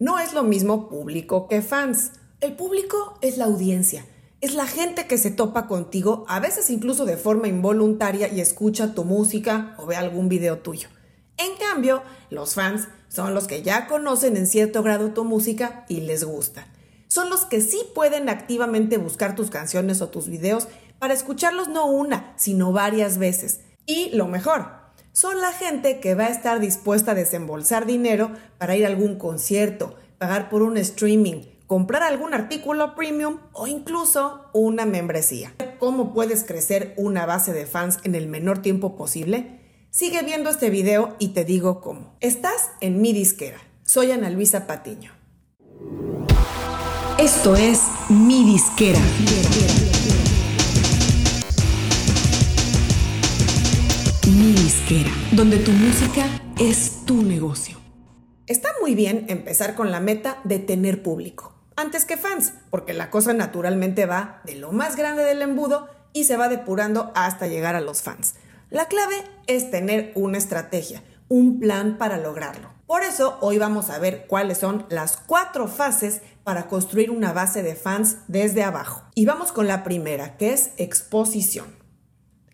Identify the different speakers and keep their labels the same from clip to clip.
Speaker 1: No es lo mismo público que fans. El público es la audiencia, es la gente que se topa contigo, a veces incluso de forma involuntaria y escucha tu música o ve algún video tuyo. En cambio, los fans son los que ya conocen en cierto grado tu música y les gusta. Son los que sí pueden activamente buscar tus canciones o tus videos para escucharlos no una, sino varias veces. Y lo mejor, son la gente que va a estar dispuesta a desembolsar dinero para ir a algún concierto, pagar por un streaming, comprar algún artículo premium o incluso una membresía. ¿Cómo puedes crecer una base de fans en el menor tiempo posible? Sigue viendo este video y te digo cómo. Estás en mi disquera. Soy Ana Luisa Patiño.
Speaker 2: Esto es mi disquera. Mi disquera, donde tu música es tu negocio.
Speaker 1: Está muy bien empezar con la meta de tener público, antes que fans, porque la cosa naturalmente va de lo más grande del embudo y se va depurando hasta llegar a los fans. La clave es tener una estrategia, un plan para lograrlo. Por eso hoy vamos a ver cuáles son las cuatro fases para construir una base de fans desde abajo. Y vamos con la primera, que es exposición.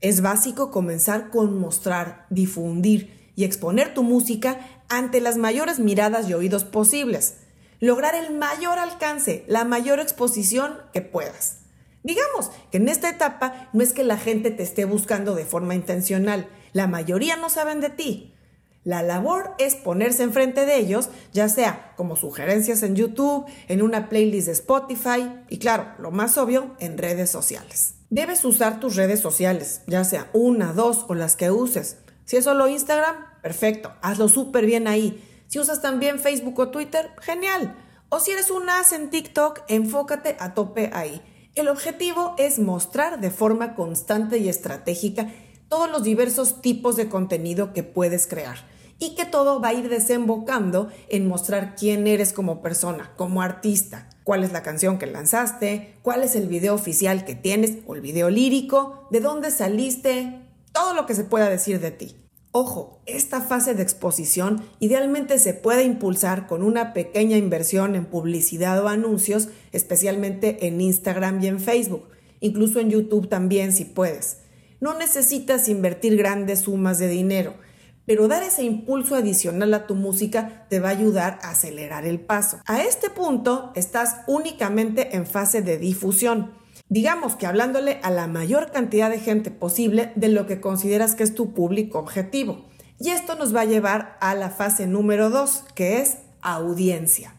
Speaker 1: Es básico comenzar con mostrar, difundir y exponer tu música ante las mayores miradas y oídos posibles. Lograr el mayor alcance, la mayor exposición que puedas. Digamos que en esta etapa no es que la gente te esté buscando de forma intencional, la mayoría no saben de ti. La labor es ponerse enfrente de ellos, ya sea como sugerencias en YouTube, en una playlist de Spotify y claro, lo más obvio, en redes sociales. Debes usar tus redes sociales, ya sea una, dos o las que uses. Si es solo Instagram, perfecto, hazlo súper bien ahí. Si usas también Facebook o Twitter, genial. O si eres un as en TikTok, enfócate a tope ahí. El objetivo es mostrar de forma constante y estratégica todos los diversos tipos de contenido que puedes crear y que todo va a ir desembocando en mostrar quién eres como persona, como artista, cuál es la canción que lanzaste, cuál es el video oficial que tienes o el video lírico, de dónde saliste, todo lo que se pueda decir de ti. Ojo, esta fase de exposición idealmente se puede impulsar con una pequeña inversión en publicidad o anuncios, especialmente en Instagram y en Facebook, incluso en YouTube también si puedes. No necesitas invertir grandes sumas de dinero pero dar ese impulso adicional a tu música te va a ayudar a acelerar el paso. A este punto estás únicamente en fase de difusión. Digamos que hablándole a la mayor cantidad de gente posible de lo que consideras que es tu público objetivo. Y esto nos va a llevar a la fase número 2, que es audiencia.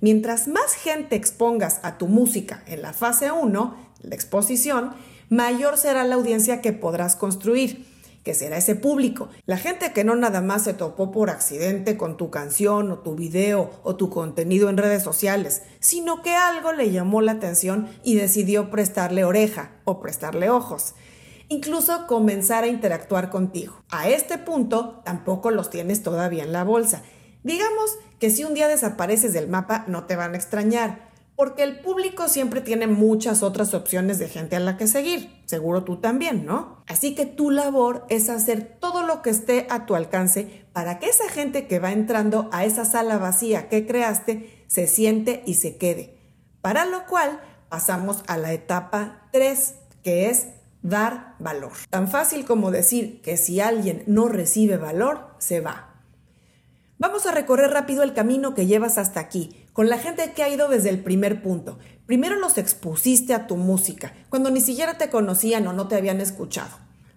Speaker 1: Mientras más gente expongas a tu música en la fase 1, la exposición, mayor será la audiencia que podrás construir que será ese público. La gente que no nada más se topó por accidente con tu canción o tu video o tu contenido en redes sociales, sino que algo le llamó la atención y decidió prestarle oreja o prestarle ojos. Incluso comenzar a interactuar contigo. A este punto tampoco los tienes todavía en la bolsa. Digamos que si un día desapareces del mapa no te van a extrañar, porque el público siempre tiene muchas otras opciones de gente a la que seguir. Seguro tú también, ¿no? Así que tu labor es hacer todo lo que esté a tu alcance para que esa gente que va entrando a esa sala vacía que creaste se siente y se quede. Para lo cual pasamos a la etapa 3, que es dar valor. Tan fácil como decir que si alguien no recibe valor, se va. Vamos a recorrer rápido el camino que llevas hasta aquí, con la gente que ha ido desde el primer punto. Primero los expusiste a tu música, cuando ni siquiera te conocían o no te habían escuchado.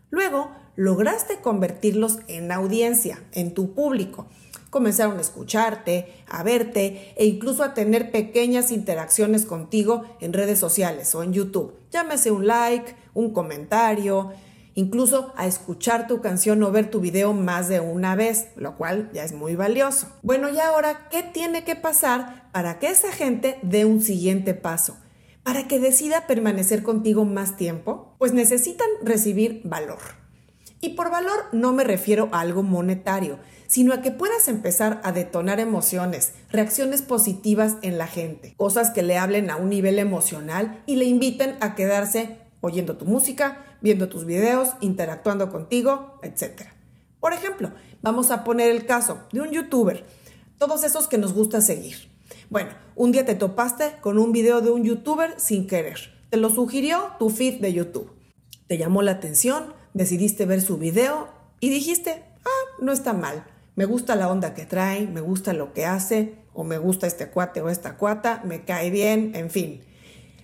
Speaker 1: Luego, lograste convertirlos en audiencia, en tu público. Comenzaron a escucharte, a verte e incluso a tener pequeñas interacciones contigo en redes sociales o en YouTube. Llámese un like, un comentario, incluso a escuchar tu canción o ver tu video más de una vez, lo cual ya es muy valioso. Bueno, y ahora, ¿qué tiene que pasar para que esa gente dé un siguiente paso? Para que decida permanecer contigo más tiempo, pues necesitan recibir valor. Y por valor no me refiero a algo monetario, sino a que puedas empezar a detonar emociones, reacciones positivas en la gente, cosas que le hablen a un nivel emocional y le inviten a quedarse oyendo tu música, viendo tus videos, interactuando contigo, etc. Por ejemplo, vamos a poner el caso de un youtuber. todos esos que nos gusta seguir. Bueno, un día te topaste con un video de un youtuber sin querer. Te lo sugirió tu feed de YouTube. Te llamó la atención, decidiste ver su video y dijiste, ah, no está mal. Me gusta la onda que trae, me gusta lo que hace, o me gusta este cuate o esta cuata, me cae bien, en fin.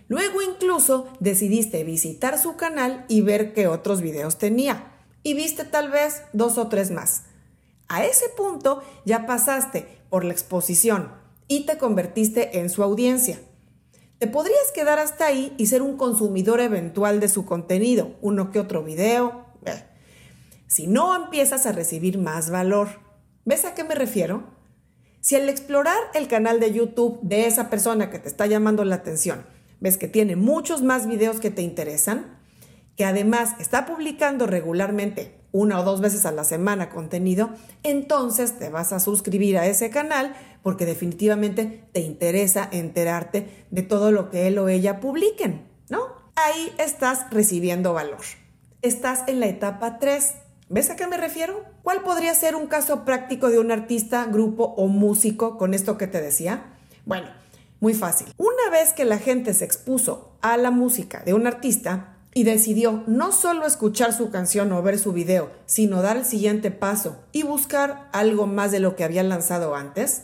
Speaker 1: Luego incluso decidiste visitar su canal y ver qué otros videos tenía. Y viste tal vez dos o tres más. A ese punto ya pasaste por la exposición y te convertiste en su audiencia. Te podrías quedar hasta ahí y ser un consumidor eventual de su contenido, uno que otro video. Si no empiezas a recibir más valor. ¿Ves a qué me refiero? Si al explorar el canal de YouTube de esa persona que te está llamando la atención, ves que tiene muchos más videos que te interesan, que además está publicando regularmente una o dos veces a la semana contenido, entonces te vas a suscribir a ese canal porque definitivamente te interesa enterarte de todo lo que él o ella publiquen, ¿no? Ahí estás recibiendo valor. Estás en la etapa 3. ¿Ves a qué me refiero? ¿Cuál podría ser un caso práctico de un artista, grupo o músico con esto que te decía? Bueno, muy fácil. Una vez que la gente se expuso a la música de un artista, y decidió no solo escuchar su canción o ver su video, sino dar el siguiente paso y buscar algo más de lo que había lanzado antes,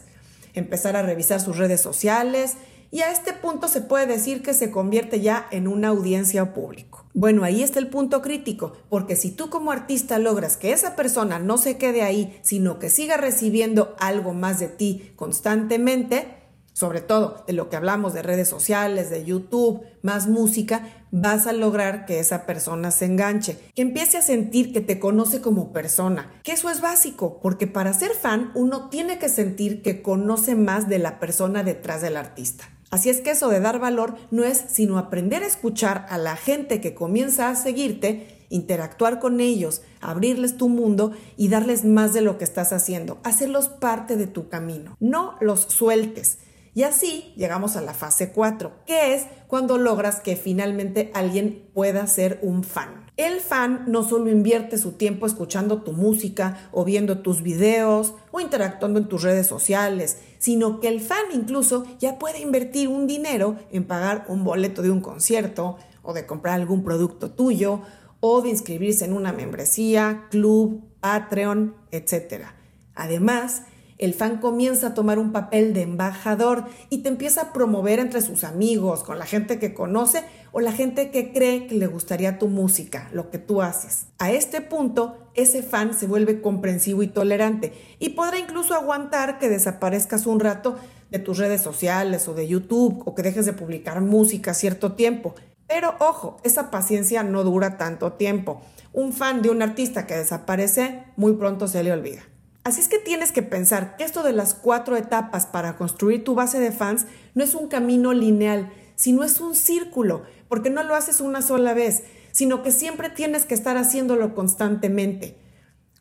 Speaker 1: empezar a revisar sus redes sociales y a este punto se puede decir que se convierte ya en una audiencia público. Bueno, ahí está el punto crítico, porque si tú como artista logras que esa persona no se quede ahí, sino que siga recibiendo algo más de ti constantemente, sobre todo de lo que hablamos de redes sociales, de YouTube, más música, vas a lograr que esa persona se enganche, que empiece a sentir que te conoce como persona, que eso es básico, porque para ser fan uno tiene que sentir que conoce más de la persona detrás del artista. Así es que eso de dar valor no es sino aprender a escuchar a la gente que comienza a seguirte, interactuar con ellos, abrirles tu mundo y darles más de lo que estás haciendo, hacerlos parte de tu camino. No los sueltes. Y así llegamos a la fase 4, que es cuando logras que finalmente alguien pueda ser un fan. El fan no solo invierte su tiempo escuchando tu música o viendo tus videos o interactuando en tus redes sociales, sino que el fan incluso ya puede invertir un dinero en pagar un boleto de un concierto o de comprar algún producto tuyo o de inscribirse en una membresía, club, Patreon, etc. Además, el fan comienza a tomar un papel de embajador y te empieza a promover entre sus amigos, con la gente que conoce o la gente que cree que le gustaría tu música, lo que tú haces. A este punto, ese fan se vuelve comprensivo y tolerante y podrá incluso aguantar que desaparezcas un rato de tus redes sociales o de YouTube o que dejes de publicar música cierto tiempo. Pero ojo, esa paciencia no dura tanto tiempo. Un fan de un artista que desaparece muy pronto se le olvida. Así es que tienes que pensar que esto de las cuatro etapas para construir tu base de fans no es un camino lineal, sino es un círculo, porque no lo haces una sola vez, sino que siempre tienes que estar haciéndolo constantemente.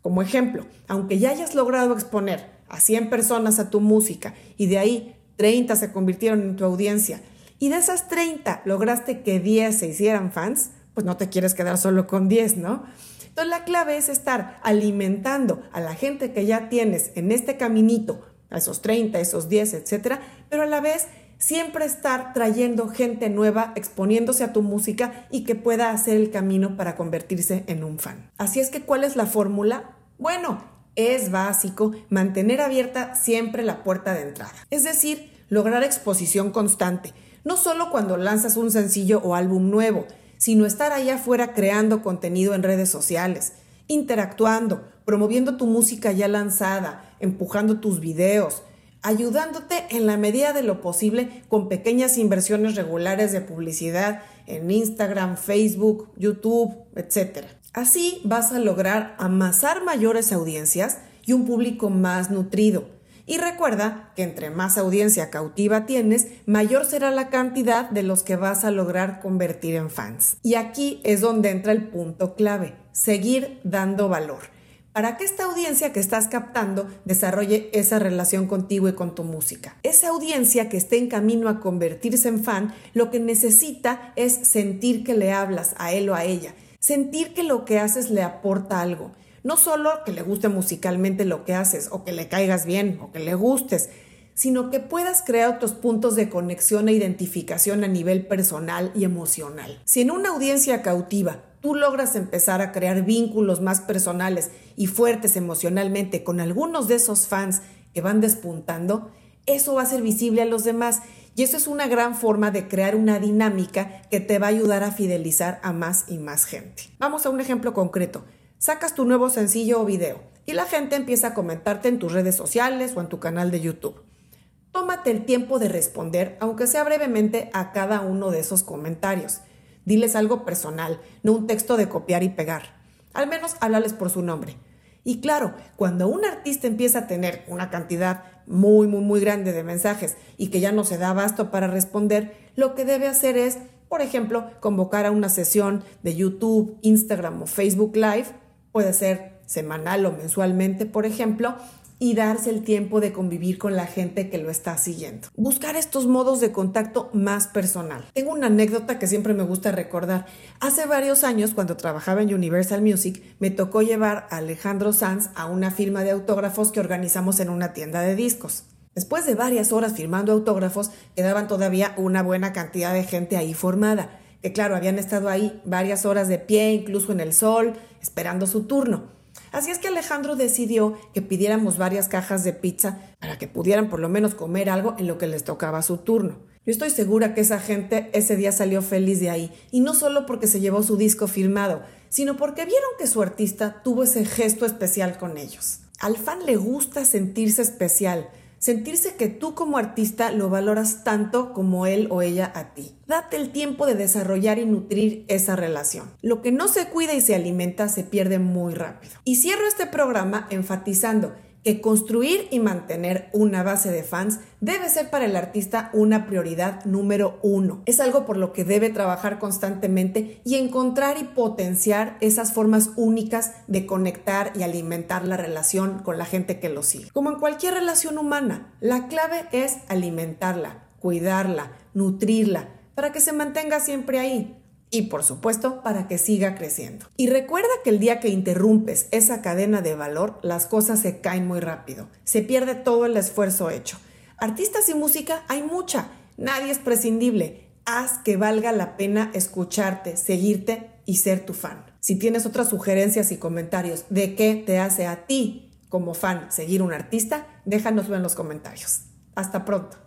Speaker 1: Como ejemplo, aunque ya hayas logrado exponer a 100 personas a tu música y de ahí 30 se convirtieron en tu audiencia, y de esas 30 lograste que 10 se hicieran fans, pues no te quieres quedar solo con 10, ¿no? Entonces la clave es estar alimentando a la gente que ya tienes en este caminito, a esos 30, esos 10, etcétera, pero a la vez siempre estar trayendo gente nueva, exponiéndose a tu música y que pueda hacer el camino para convertirse en un fan. Así es que, ¿cuál es la fórmula? Bueno, es básico mantener abierta siempre la puerta de entrada. Es decir, lograr exposición constante, no solo cuando lanzas un sencillo o álbum nuevo, sino estar allá afuera creando contenido en redes sociales, interactuando, promoviendo tu música ya lanzada, empujando tus videos, ayudándote en la medida de lo posible con pequeñas inversiones regulares de publicidad en Instagram, Facebook, YouTube, etc. Así vas a lograr amasar mayores audiencias y un público más nutrido y recuerda que entre más audiencia cautiva tienes, mayor será la cantidad de los que vas a lograr convertir en fans. Y aquí es donde entra el punto clave, seguir dando valor para que esta audiencia que estás captando desarrolle esa relación contigo y con tu música. Esa audiencia que esté en camino a convertirse en fan, lo que necesita es sentir que le hablas a él o a ella, sentir que lo que haces le aporta algo No solo que le guste musicalmente lo que haces, o que le caigas bien, o que le gustes, sino que puedas crear otros puntos de conexión e identificación a nivel personal y emocional. Si en una audiencia cautiva tú logras empezar a crear vínculos más personales y fuertes emocionalmente con algunos de esos fans que van despuntando, eso va a ser visible a los demás y eso es una gran forma de crear una dinámica que te va a ayudar a fidelizar a más y más gente. Vamos a un ejemplo concreto. Sacas tu nuevo sencillo o video y la gente empieza a comentarte en tus redes sociales o en tu canal de YouTube. Tómate el tiempo de responder, aunque sea brevemente, a cada uno de esos comentarios. Diles algo personal, no un texto de copiar y pegar. Al menos háblales por su nombre. Y claro, cuando un artista empieza a tener una cantidad muy, muy, muy grande de mensajes y que ya no se da abasto para responder, lo que debe hacer es, por ejemplo, convocar a una sesión de YouTube, Instagram o Facebook Live, puede ser semanal o mensualmente, por ejemplo, y darse el tiempo de convivir con la gente que lo está siguiendo. Buscar estos modos de contacto más personal. Tengo una anécdota que siempre me gusta recordar. Hace varios años, cuando trabajaba en Universal Music, me tocó llevar a Alejandro Sanz a una firma de autógrafos que organizamos en una tienda de discos. Después de varias horas firmando autógrafos, quedaban todavía una buena cantidad de gente ahí formada, que claro, habían estado ahí varias horas de pie, incluso en el sol, esperando su turno. Así es que Alejandro decidió que pidiéramos varias cajas de pizza para que pudieran por lo menos comer algo en lo que les tocaba su turno. Yo estoy segura que esa gente ese día salió feliz de ahí, y no solo porque se llevó su disco firmado, sino porque vieron que su artista tuvo ese gesto especial con ellos. Al fan le gusta sentirse especial, sentirse que tú como artista lo valoras tanto como él o ella a ti. Date el tiempo de desarrollar y nutrir esa relación. Lo que no se cuida y se alimenta se pierde muy rápido. Y cierro este programa enfatizando que construir y mantener una base de fans debe ser para el artista una prioridad número uno. Es algo por lo que debe trabajar constantemente y encontrar y potenciar esas formas únicas de conectar y alimentar la relación con la gente que lo sigue. Como en cualquier relación humana, la clave es alimentarla, cuidarla, nutrirla, para que se mantenga siempre ahí y por supuesto para que siga creciendo. Y recuerda que el día que interrumpes esa cadena de valor, las cosas se caen muy rápido. Se pierde todo el esfuerzo hecho. Artistas y música hay mucha. Nadie es prescindible. Haz que valga la pena escucharte, seguirte y ser tu fan. Si tienes otras sugerencias y comentarios de qué te hace a ti como fan seguir un artista, déjanoslo en los comentarios. Hasta pronto.